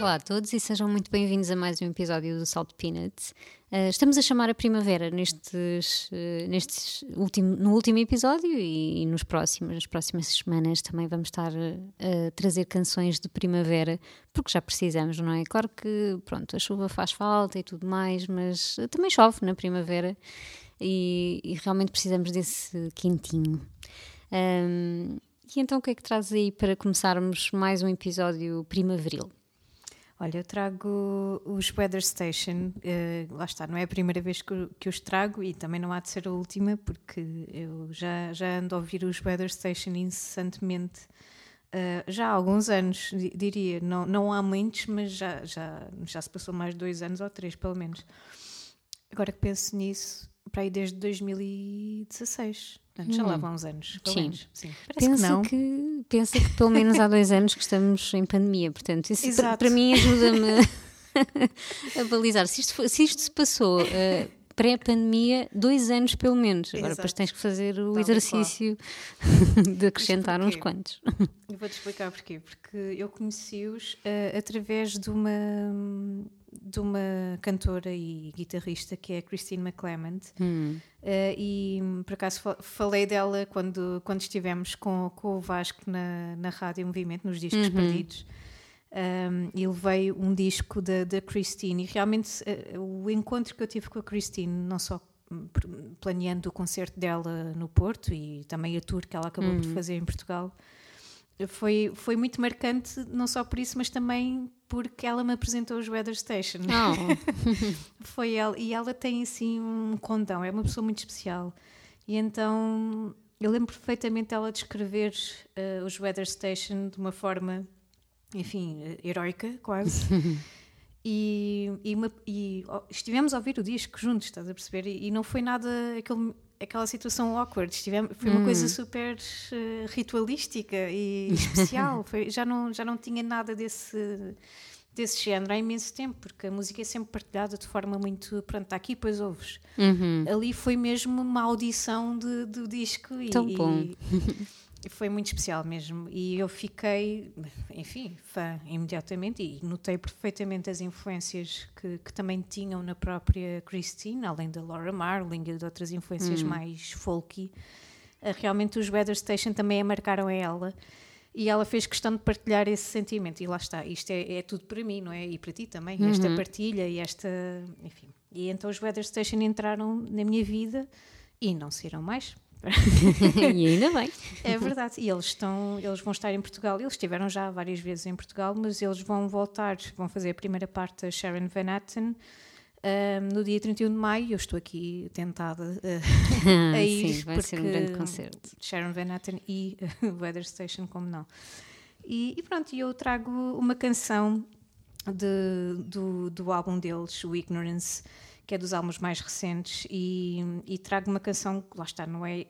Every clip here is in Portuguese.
Olá a todos e sejam muito bem-vindos a mais um episódio do Salt Peanuts. Uh, estamos a chamar a primavera nestes, uh, nestes no último episódio e, e, nos próximos, nas próximas semanas também vamos estar uh, a trazer canções de primavera, porque já precisamos, não é? Claro que pronto, a chuva faz falta e tudo mais, mas também chove na primavera e, e realmente precisamos desse quentinho. Um, e então o que é que traz aí para começarmos mais um episódio primaveril? Olha, eu trago os Weather Station, uh, lá está, não é a primeira vez que, que os trago e também não há de ser a última, porque eu já, já ando a ouvir os Weather Station incessantemente uh, já há alguns anos, diria. Não, não há muitos, mas já, já, já se passou mais de dois anos ou três, pelo menos. Agora que penso nisso, para aí desde 2016. Portanto, já lá hum. vão uns anos. Pelo Sim. Menos. Sim. Pensa que, não. Que, pensa que pelo menos há dois anos que estamos em pandemia. Portanto, isso para, para mim ajuda-me a balizar. Se isto, se isto se passou. Uh, pré-pandemia, dois anos pelo menos. Agora Exato. depois tens que fazer o Tal exercício de acrescentar uns quantos. Eu vou-te explicar porquê. Porque eu conheci-os uh, através de uma de uma cantora e guitarrista que é a Christine McClement hum. uh, e por acaso falei dela quando, quando estivemos com, com o Vasco na, na Rádio Movimento, nos discos uhum. perdidos um, e levei um disco da, da Christine e realmente uh, o encontro que eu tive com a Christine, não só planeando o concerto dela no Porto e também a tour que ela acabou uhum. por fazer em Portugal foi, foi muito marcante, não só por isso, mas também porque ela me apresentou os Weather Station. Oh. foi ela, e ela tem assim um condão, é uma pessoa muito especial. E então eu lembro perfeitamente ela descrever uh, os Weather Station de uma forma, enfim, uh, heroica quase. e, e, uma, e oh, estivemos a ouvir o disco juntos, estás a perceber? E, e não foi nada aquele aquela situação awkward. Estivemos, foi uma hum. coisa super uh, ritualística e especial. foi, já, não, já não tinha nada desse, desse género há imenso tempo, porque a música é sempre partilhada de forma muito. Pronto, está aqui, depois ouves. Uhum. Ali foi mesmo uma audição de, do disco. Tão e, bom. E, foi muito especial mesmo. E eu fiquei, enfim, fã imediatamente e notei perfeitamente as influências que, que também tinham na própria Christine, além da Laura Marling e de outras influências hum. mais folky. Eh, realmente os Weather Station também a marcaram a ela. E ela fez questão de partilhar esse sentimento. E lá está, isto é, é tudo para mim, não é? E para ti também, uhum. esta partilha e esta. Enfim. E então os Weather Station entraram na minha vida e não saíram mais. e ainda bem. É verdade. E eles estão, eles vão estar em Portugal. Eles estiveram já várias vezes em Portugal, mas eles vão voltar, vão fazer a primeira parte da Sharon Van Etten. Um, no dia 31 de maio, eu estou aqui tentada uh, a ir. Sim, vai ser um grande concerto. Sharon Van Etten e uh, Weather Station, como não. E, e pronto, eu trago uma canção de, do, do álbum deles, o Ignorance que é dos álbuns mais recentes, e, e trago uma canção que lá está, não é,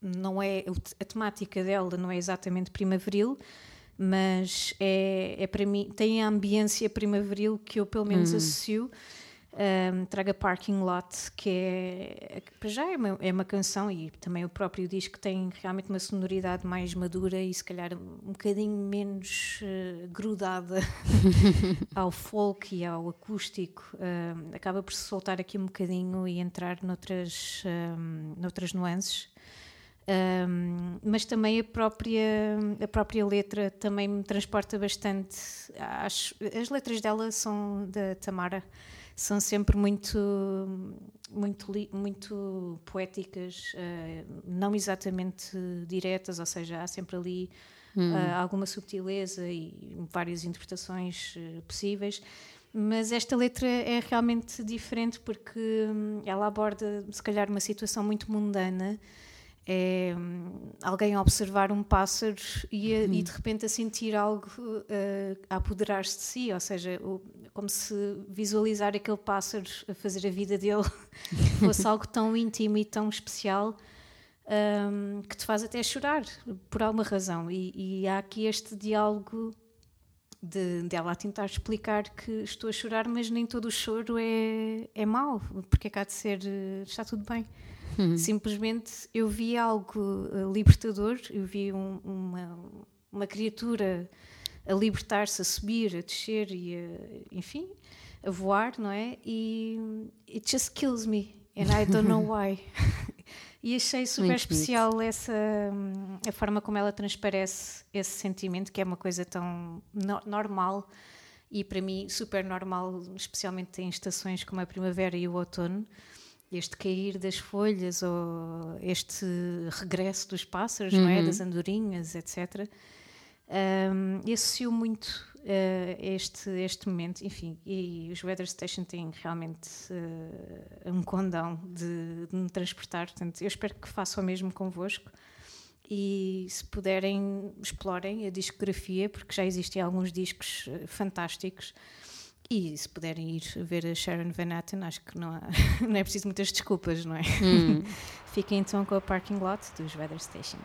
não é a temática dela não é exatamente primaveril, mas é, é para mim, tem a ambiência primaveril que eu pelo menos hum. associo um, traga Parking Lot, que é, para já é uma, é uma, canção e também o próprio disco tem realmente uma sonoridade mais madura e se calhar um bocadinho menos uh, grudada ao folk e ao acústico. Um, acaba por se soltar aqui um bocadinho e entrar noutras, um, noutras nuances. Um, mas também a própria, a própria letra também me transporta bastante. Acho, as letras dela são da Tamara são sempre muito muito muito poéticas uh, não exatamente diretas ou seja há sempre ali hum. uh, alguma subtileza e várias interpretações uh, possíveis mas esta letra é realmente diferente porque hum, ela aborda se calhar uma situação muito mundana é hum, alguém a observar um pássaro e, a, e uhum. de repente a sentir algo uh, a apoderar-se de si, ou seja, o, como se visualizar aquele pássaro a fazer a vida dele fosse algo tão íntimo e tão especial um, que te faz até chorar por alguma razão. E, e há aqui este diálogo de dela a tentar explicar que estou a chorar, mas nem todo o choro é, é mau, porque é cá de ser, eh, está tudo bem. Simplesmente eu vi algo eh, libertador, eu vi um- uma, uma criatura a libertar-se, a subir, a descer e a, enfim, a voar, não é? E it just kills me and I don't know why. e achei super Muito especial essa hum, a forma como ela transparece esse sentimento que é uma coisa tão no- normal e para mim super normal, especialmente em estações como a primavera e o outono. Este cair das folhas ou este regresso dos pássaros, não é? das andorinhas, etc. Um, e associo muito uh, este, este momento, enfim, e os Weather Station têm realmente uh, um condão de, de me transportar, portanto, eu espero que façam o mesmo convosco e se puderem, explorem a discografia, porque já existem alguns discos uh, fantásticos. E se puderem ir ver a Sharon Van Etten, acho que não, há, não é preciso muitas desculpas, não é? Fiquem então com a parking lot dos Weather Station.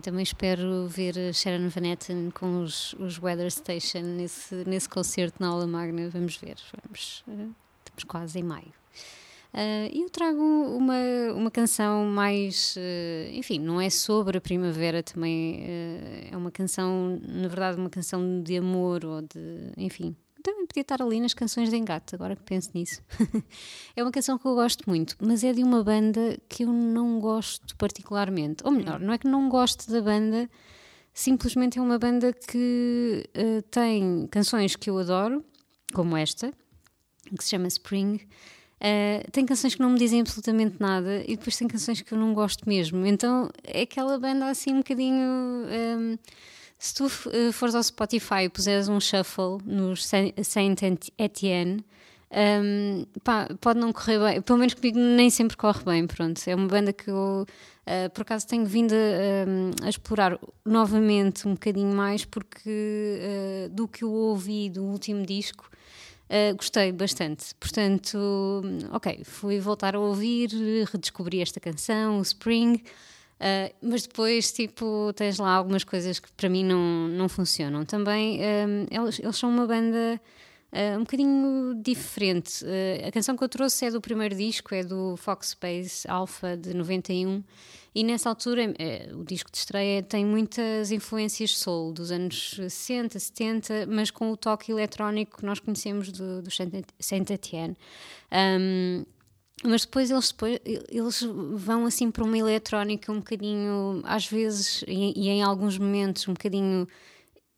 Também espero ver Sharon Van Etten com os, os Weather Station nesse, nesse concerto na aula magna. Vamos ver, vamos, eh, estamos quase em maio. Uh, eu trago uma, uma canção mais. Uh, enfim, não é sobre a primavera também. Uh, é uma canção, na verdade, uma canção de amor ou de. Enfim, também podia estar ali nas canções de engate, agora que penso nisso. é uma canção que eu gosto muito, mas é de uma banda que eu não gosto particularmente. Ou melhor, não é que não gosto da banda, simplesmente é uma banda que tem canções que eu adoro, como esta, que se chama Spring. Uh, tem canções que não me dizem absolutamente nada e depois tem canções que eu não gosto mesmo. Então é aquela banda assim um bocadinho. Um, se tu uh, fores ao Spotify e puseres um shuffle no Saint Etienne, um, pá, pode não correr bem. Pelo menos comigo nem sempre corre bem. Pronto, é uma banda que eu. Uh, por acaso tenho vindo a, a, explorar novamente um bocadinho mais porque do que eu ouvi do último disco Uh, gostei bastante. Portanto, ok, fui voltar a ouvir, redescobri esta canção, o Spring, uh, mas depois, tipo, tens lá algumas coisas que para mim não, não funcionam. Também, um, eles, eles são uma banda. Uh, um bocadinho diferente. Uh, a canção que eu trouxe é do primeiro disco, é do Fox Space Alpha de 91, e nessa altura é, o disco de estreia tem muitas influências soul dos anos 60, 70, mas com o toque eletrónico que nós conhecemos do, do Saint Etienne. Um, mas depois eles, depois eles vão assim para uma eletrónica um bocadinho, às vezes, e, e em alguns momentos, um bocadinho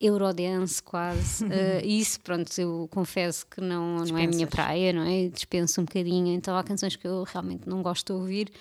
Eurodance quase. uh, isso, pronto, eu confesso que não, não é a minha praia, não é? Dispenso um bocadinho. Então há canções que eu realmente não gosto de ouvir.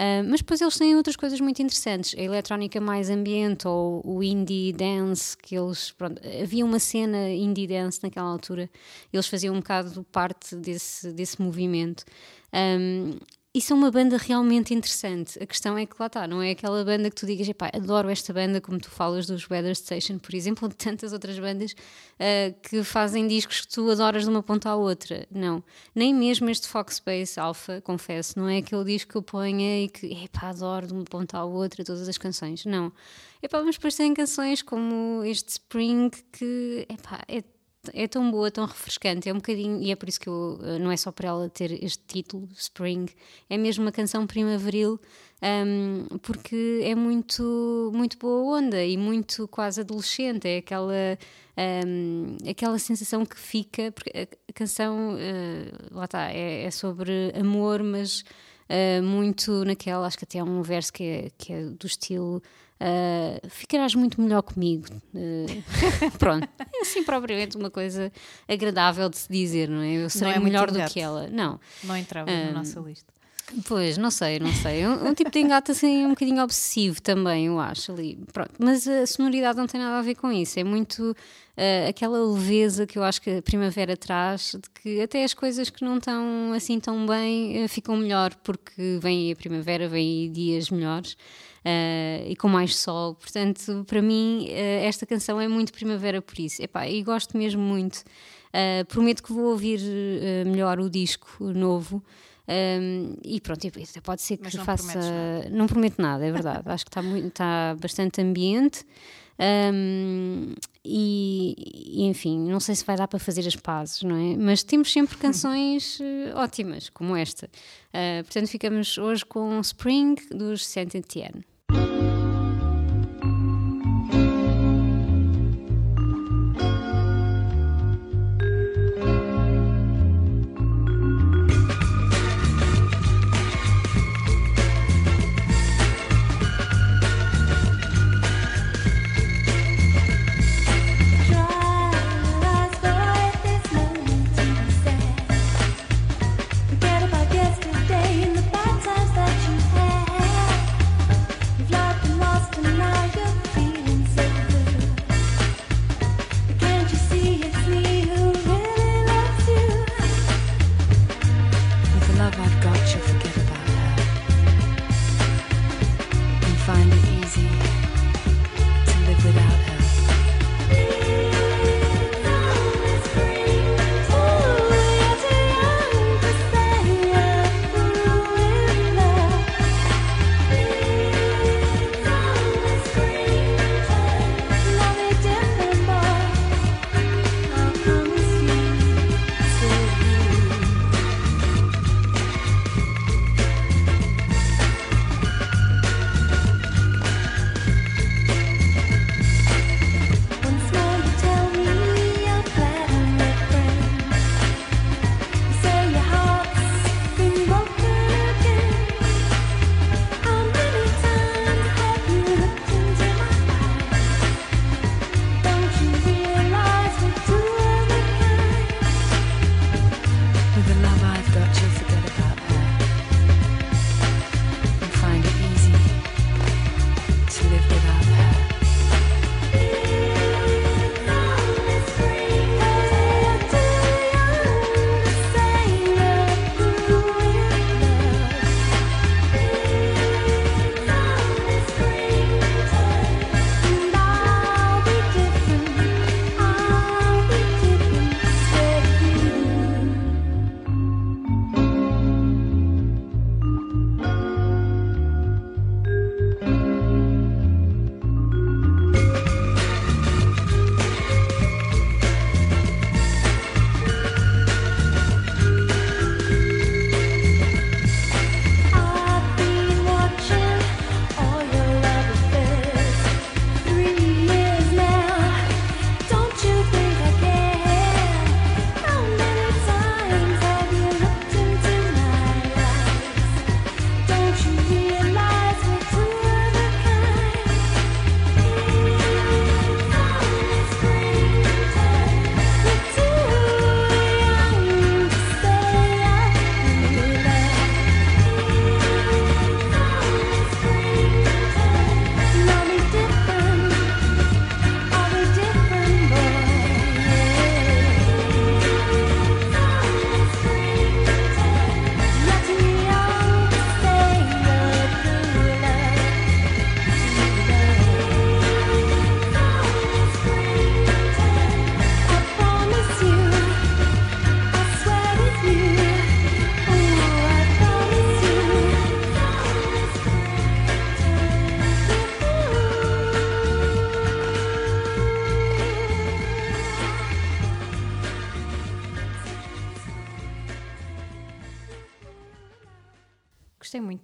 Uh, mas depois eles têm outras coisas muito interessantes. A eletrónica mais ambiente ou o indie dance, que eles. Pronto, havia uma cena indie dance naquela altura. Eles faziam um bocado parte desse, desse movimento. Um, isso é uma banda realmente interessante. A questão é que lá está, não é aquela banda que tu digas, adoro esta banda, como tu falas dos Weather Station, por exemplo, ou de tantas outras bandas uh, que fazem discos que tu adoras de uma ponta à outra. Não. Nem mesmo este Fox Space Alpha, confesso, não é aquele disco que eu ponha e que, epá, adoro de uma ponta à outra todas as canções. Não. Epá, mas depois tem canções como este Spring que, epá, é é tão boa, tão refrescante, é um bocadinho, e é por isso que eu, eh, não é só para ela ter este título, Spring, é mesmo uma canção primaveril, um, porque é muito, muito boa onda e muito quase adolescente, é aquela, um, aquela sensação que fica, porque a canção, uh, lá está, é, é, sobre amor, mas uh, muito naquela, acho que até há um verso que é, que é do estilo Uh, ficarás muito melhor comigo. Uh, pronto, é assim propriamente uma coisa agradável de se dizer, não é? Eu serei é melhor do que ela. Não. Não entrava na nossa lista. Pois, não sei, não sei. Um, um, tipo de engate assim um bocadinho obsessivo também, eu acho ali. Pronto. Mas a sonoridade não tem nada a ver com isso. É muito uh, aquela leveza que eu acho que a primavera traz, de que até as coisas que não estão assim tão bem uh, ficam melhor, porque vem a primavera, vem dias melhores uh, e com mais sol. Portanto, para mim, uh, esta canção é muito primavera por isso. Epá, e gosto mesmo muito. Uh, prometo que vou ouvir melhor o disco novo. Um, e pronto, até pode ser que não faça. Não prometo nada, é verdade. Acho que está, muito, está bastante ambiente. Um, e, e, enfim, não sei se vai dar para fazer as pazes, não é? Mas temos sempre canções uh, ótimas, como esta. Uh, portanto, ficamos hoje com Spring dos Saint Etienne.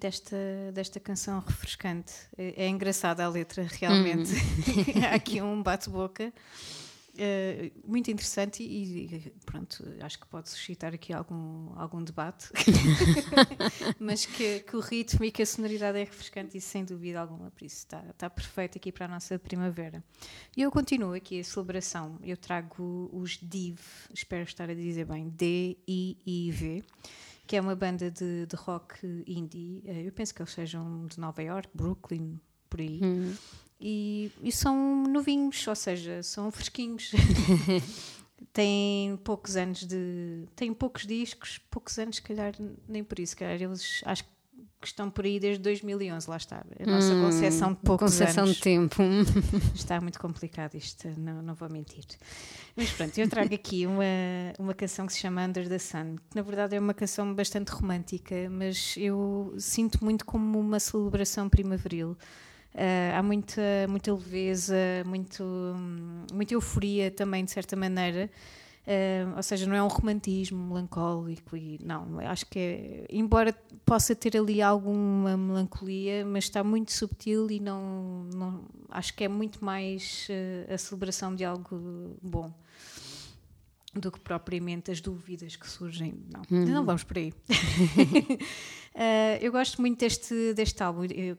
Desta, desta canção refrescante. É, é engraçada a letra, realmente. Há aqui um bate-boca. eh, muito interessante e, e pronto, acho que pode suscitar aqui algum, algum debate, mas que, que o ritmo e que a sonoridade é refrescante e sem dúvida alguma, por isso está, está perfeito aqui para a nossa primavera. E eu continuo aqui a celebração, eu trago os DIV, espero estar a dizer bem, D-I-I-V, que é uma banda de, de rock indie, eh, eu penso que eles sejam de Nova York, Brooklyn, por aí. E, e são novinhos, ou seja, são fresquinhos. têm poucos anos de. têm poucos discos, poucos anos, se calhar, nem por isso, se calhar eles acho que estão por aí desde 2011, lá está. A nossa concepção de poucos Concessão anos. de tempo. Está muito complicado isto, não, não vou mentir. Mas pronto, eu trago aqui uma, uma canção que se chama Under the Sun, que na verdade é uma canção bastante romântica, mas eu sinto muito como uma celebração primaveril. Ah, há muita, muita leveza, muito, hum, muita euforia também, de certa maneira. Ou seja, não é um romantismo melancólico e não, acho que é, embora possa ter ali alguma melancolia, mas está muito subtil e não, não acho que é muito mais ah, a celebração de algo bom do que propriamente as dúvidas que surgem. Não, não vamos por aí. Uh, eu gosto muito deste, deste álbum eh,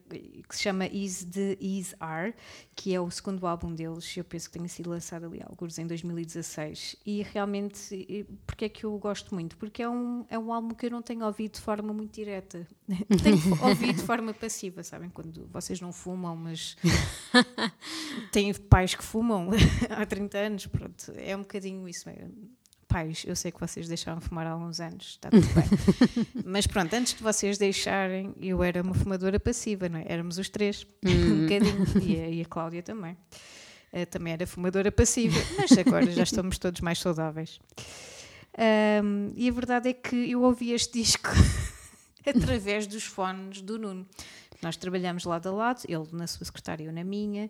que se chama Is the Is Are, que é o segundo álbum deles. Eu penso que tenha sido lançado ali alguns em 2016. E realmente, eh, porque é que eu gosto muito? Porque é um, é um álbum que eu não tenho ouvido de forma muito direta. tenho ouvido de forma passiva, sabem? Quando vocês não fumam, mas têm pais que fumam há 30 anos. Pronto, é um bocadinho isso. é, Pais, eu sei que vocês deixaram de fumar há alguns anos, está tudo bem. Mas pronto, antes de vocês deixarem, eu era uma fumadora passiva, não é? Éramos os três, um bocadinho, e a, e a Cláudia também. Eh, também era fumadora passiva, mas agora já estamos todos mais saudáveis. Ahm, e a verdade é que eu ouvi este disco através dos fones do Nuno. Nós trabalhamos lado a lado, ele na sua secretária e eu na minha.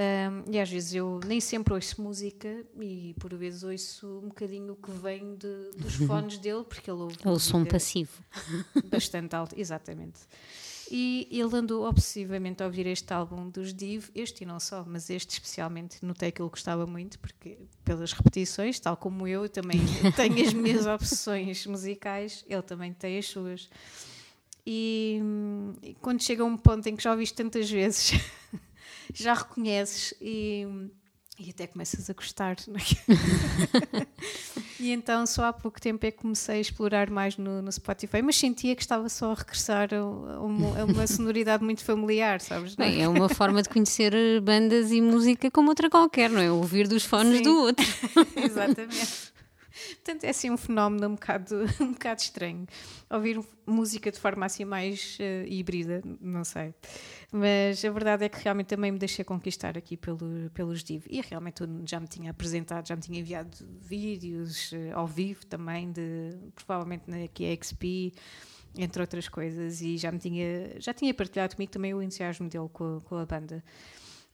Ahm, e às vezes eu nem sempre ouço música e por vezes ouço um bocadinho o que vem de- dos fones dele, porque ele ouve É o som passivo. bastante alto, exatamente. E ele andou obsessivamente a ouvir este álbum dos Div, este e não só, mas este especialmente, notei que ele gostava muito, porque pelas repetições, tal como eu, eu também tenho as minhas obsessões musicais, ele também tem as suas. E, hum, e quando chega a um ponto em que já ouviste tantas vezes, já reconheces e, e até começas a gostar. é? e então só há pouco tempo é que comecei a explorar mais no, no Spotify, mas sentia que estava só a regressar a, uma, a uma sonoridade muito familiar, sabes? não é? Bem, é uma forma de conhecer bandas e música como outra qualquer, não é? Ouvir dos fones Sim. do outro. Exatamente. Portanto, é assim um fenómeno um bocado, um bocado estranho. Ouvir música de forma assim mais eh, híbrida, não sei. Mas a verdade é que realmente também me deixei conquistar aqui pelo, pelos Div. E realmente já me tinha apresentado, já me tinha enviado vídeos eh, ao vivo também, de provavelmente na XP, entre outras coisas. E já, me tinha, já tinha partilhado comigo também o entusiasmo dele com com a banda.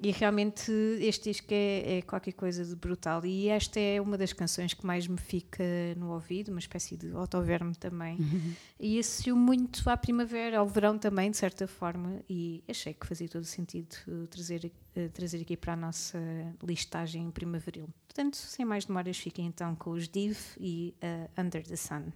E realmente este disco é, é qualquer coisa de brutal. E esta é uma das canções que mais me fica no ouvido, uma espécie de autoverme também. E associou muito à primavera, ao verão também, de certa forma. E achei que fazia todo sentido eh, trazer, eh, trazer aqui para a nossa listagem primaveril. Portanto, sem mais demoras, fiquem então com os Div e eh, Under the Sun.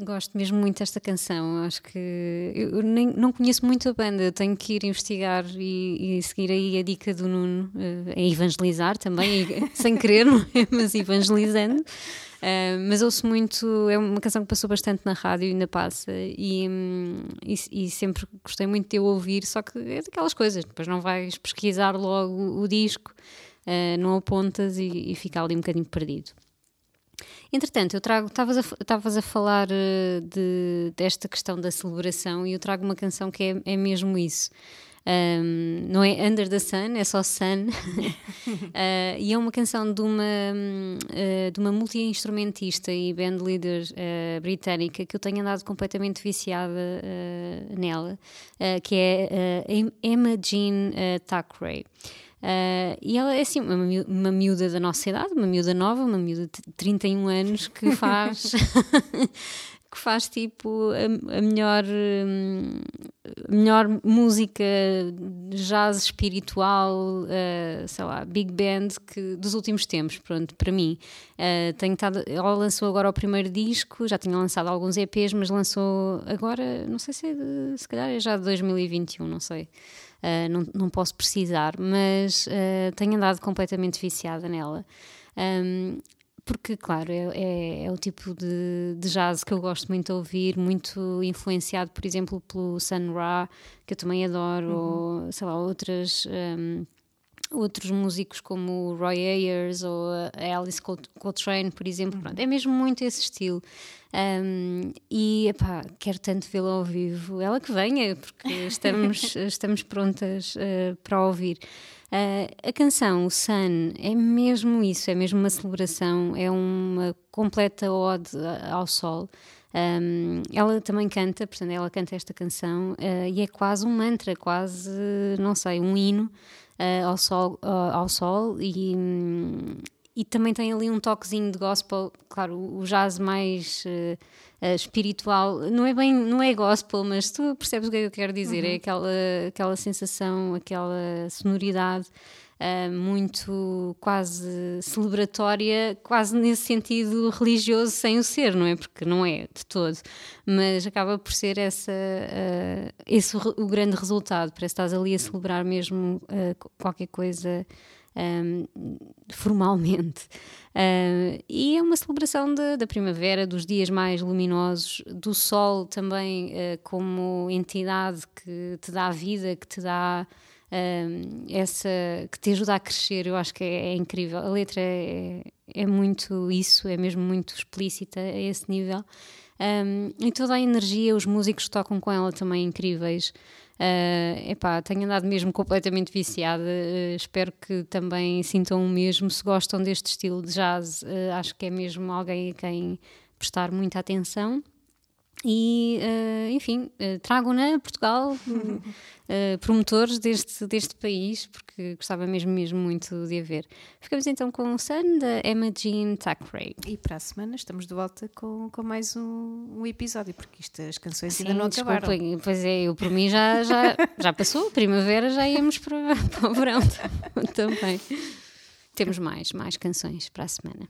Gosto mesmo muito desta canção. Acho que eu nem, não conheço muito a banda, tenho que ir investigar e, e seguir aí a dica do Nuno a evangelizar também, sem querer, é? mas evangelizando. Uh, mas ouço muito, é uma canção que passou bastante na rádio e ainda passa, e, hum, e, e sempre gostei muito de eu ouvir. Só que é daquelas coisas, depois não vais pesquisar logo o, o disco, uh, não apontas e, e fica ali um bocadinho perdido. Entretanto, eu trago, estavas a, a falar uh, de, desta questão da celebração e eu trago uma canção que é, é mesmo isso. Um, não é Under the Sun, é só Sun. uh, e é uma canção de uma, uh, de uma multi-instrumentista e bandleader uh, britânica que eu tenho andado completamente viciada nela, que é Emma Jean Thackeray. Uh, e ela é assim, uma, uma miúda da nossa idade, uma miúda nova, uma miúda de 31 anos que faz que faz tipo a, a melhor um, a melhor música jazz espiritual, uh, sei lá, big band que, dos últimos tempos, pronto, para mim. Uh, tenho tado, ela lançou agora o primeiro disco, já tinha lançado alguns EPs, mas lançou agora, não sei se é de, se calhar é já de 2021, não sei. Uh, não, não posso precisar, mas uh, tenho andado completamente viciada nela. Um, porque, claro, é, é, é, o tipo de, de jazz que eu gosto muito de ouvir, muito influenciado, por exemplo, pelo Sun Ra, que eu também adoro, uhum. ou sei lá, outras. Um, outros músicos como o Roy Ayers ou a Alice Coltrane, por exemplo. Pronto, é mesmo muito esse estilo. Um, e epá, quero tanto vê-la ao vivo. Ela que venha, porque estamos, estamos prontas uh, para ouvir. Uh, a canção, o Sun, é mesmo isso, é mesmo uma celebração, é uma completa ode ao sol. Um, ela também canta, portanto, ela canta esta canção uh, e é quase um mantra, quase, não sei, um hino uh, ao, sol, uh, ao sol e, um, e também tem ali um toquezinho de gospel, claro, o jazz mais uh, espiritual, não é bem, não é gospel, mas tu percebes o que é que eu quero dizer, é uhum. é aquela, aquela sensação, aquela sonoridade uh, muito quase celebratória, quase nesse sentido religioso, sem o ser, não é? Porque não é de todo, mas acaba por ser essa, uh, esse o grande resultado. Parece que estás ali a celebrar mesmo uh, qualquer coisa. Um, formalmente. Uh, e é uma celebração de, da primavera, dos dias mais luminosos, do sol também uh, como entidade que te dá vida, que te dá essa que te ajuda a crescer, eu acho que é, é incrível. A letra é, é, muito isso, é mesmo muito explícita a esse nível. Um, e toda a energia, os músicos tocam com ela também incríveis. Uh, epá, tenho andado mesmo completamente viciada. Uh, espero que também sintam o mesmo. Se gostam deste estilo de jazz, uh, acho que é mesmo alguém a quem prestar muita atenção. E, uh, enfim, uh, trago-na a Portugal, uh, promotores deste, deste país, porque gostava mesmo, mesmo muito de a ver. Ficamos então com o Sun da Emma Jean Thackeray. E para a semana estamos de volta com, com mais um, um episódio, porque isto, as canções Sim, ainda não acabaram. Desculpem, pois é, eu por mim já, já, já passou, primavera já íamos para, para o verão também. Temos mais, mais canções para a semana.